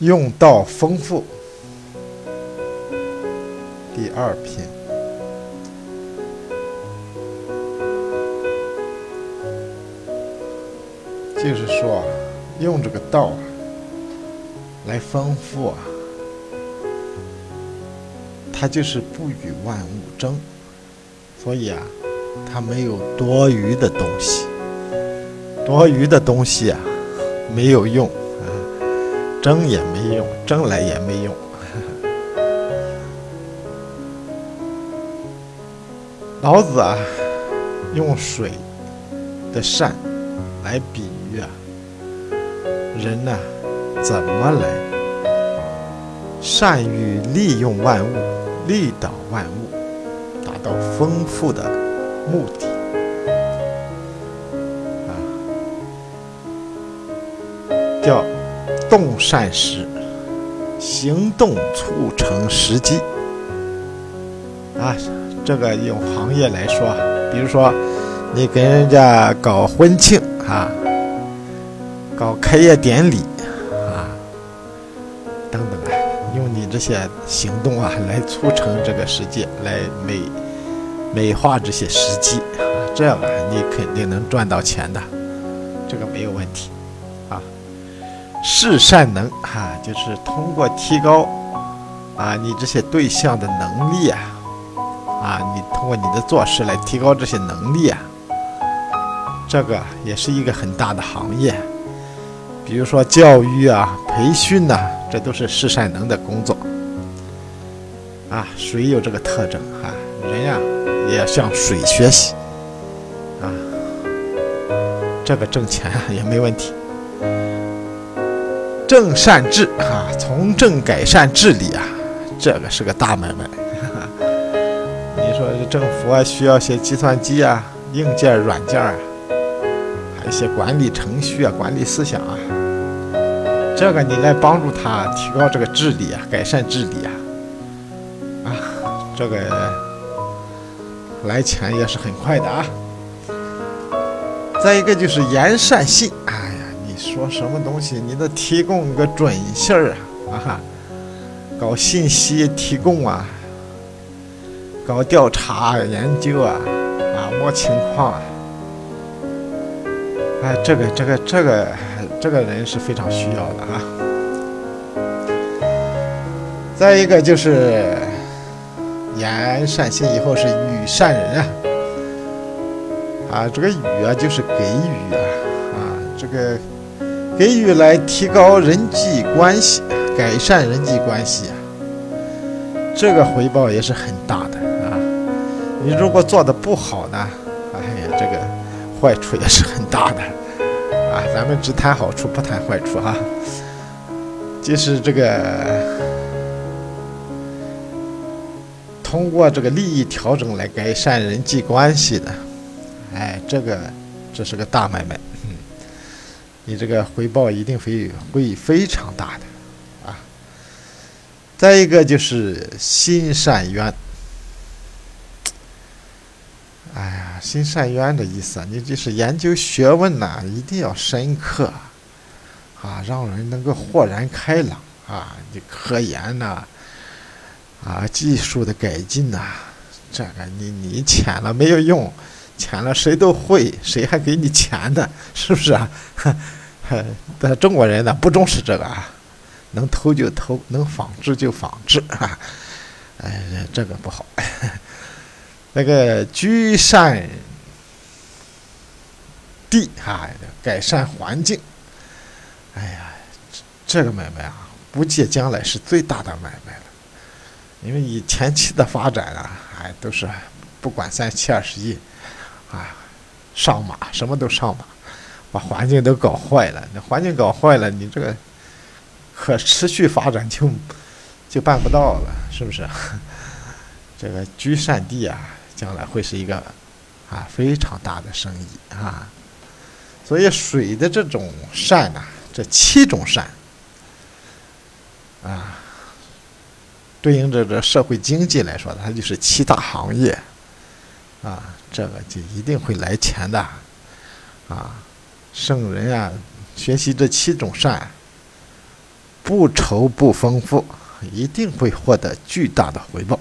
用道丰富，第二篇。就是说，用这个道，来丰富啊，它就是不与万物争，所以啊，它没有多余的东西，多余的东西啊，没有用。争也没用，争来也没用。老子啊，用水的善来比喻啊，人呢怎么来善于利用万物，利导万物，达到丰富的目的啊，叫。动善时，行动促成时机。啊，这个用行业来说，比如说你跟人家搞婚庆啊，搞开业典礼啊，等等啊，用你这些行动啊来促成这个世界，来美美化这些时机啊，这样啊，你肯定能赚到钱的，这个没有问题。啊是善能哈，就是通过提高啊你这些对象的能力啊，啊你通过你的做事来提高这些能力啊，这个也是一个很大的行业。比如说教育啊、培训呐，这都是是善能的工作。啊，水有这个特征哈，人呀也要向水学习啊，这个挣钱也没问题。正善治啊，从政改善治理啊，这个是个大买卖。你说这政府啊，需要些计算机啊，硬件、软件啊，还有一些管理程序啊、管理思想啊，这个你来帮助他提高这个治理啊，改善治理啊，啊，这个来钱也是很快的啊。再一个就是言善信啊。说什么东西，你得提供个准信儿啊！啊，搞信息提供啊，搞调查研究啊，啊，摸情况啊，哎，这个这个这个这个人是非常需要的啊。再一个就是言善信，以后是语善人啊，啊，这个语啊就是给予啊，啊，这个。给予来提高人际关系，改善人际关系，这个回报也是很大的啊。你如果做的不好呢，哎呀，这个坏处也是很大的啊。咱们只谈好处，不谈坏处哈。就是这个通过这个利益调整来改善人际关系的，哎，这个这是个大买卖。你这个回报一定会会非常大的，啊！再一个就是心善渊，哎呀，心善渊的意思啊，你就是研究学问呐，一定要深刻，啊，让人能够豁然开朗啊！你科研呐，啊，技术的改进呐，这个你你浅了没有用。钱了谁都会，谁还给你钱的？是不是啊？但中国人呢不重视这个啊，能偷就偷，能仿制就仿制啊，哎，这个不好。那个居善地啊，改善环境，哎呀，这个买卖啊，不借将来是最大的买卖了，因为你前期的发展啊，哎，都是不管三七二十一。啊，上马什么都上马，把环境都搞坏了。那环境搞坏了，你这个可持续发展就就办不到了，是不是？这个居善地啊，将来会是一个啊非常大的生意啊。所以水的这种善呐，这七种善啊，对应着这社会经济来说，它就是七大行业啊。这个就一定会来钱的，啊，圣人啊，学习这七种善，不愁不丰富，一定会获得巨大的回报。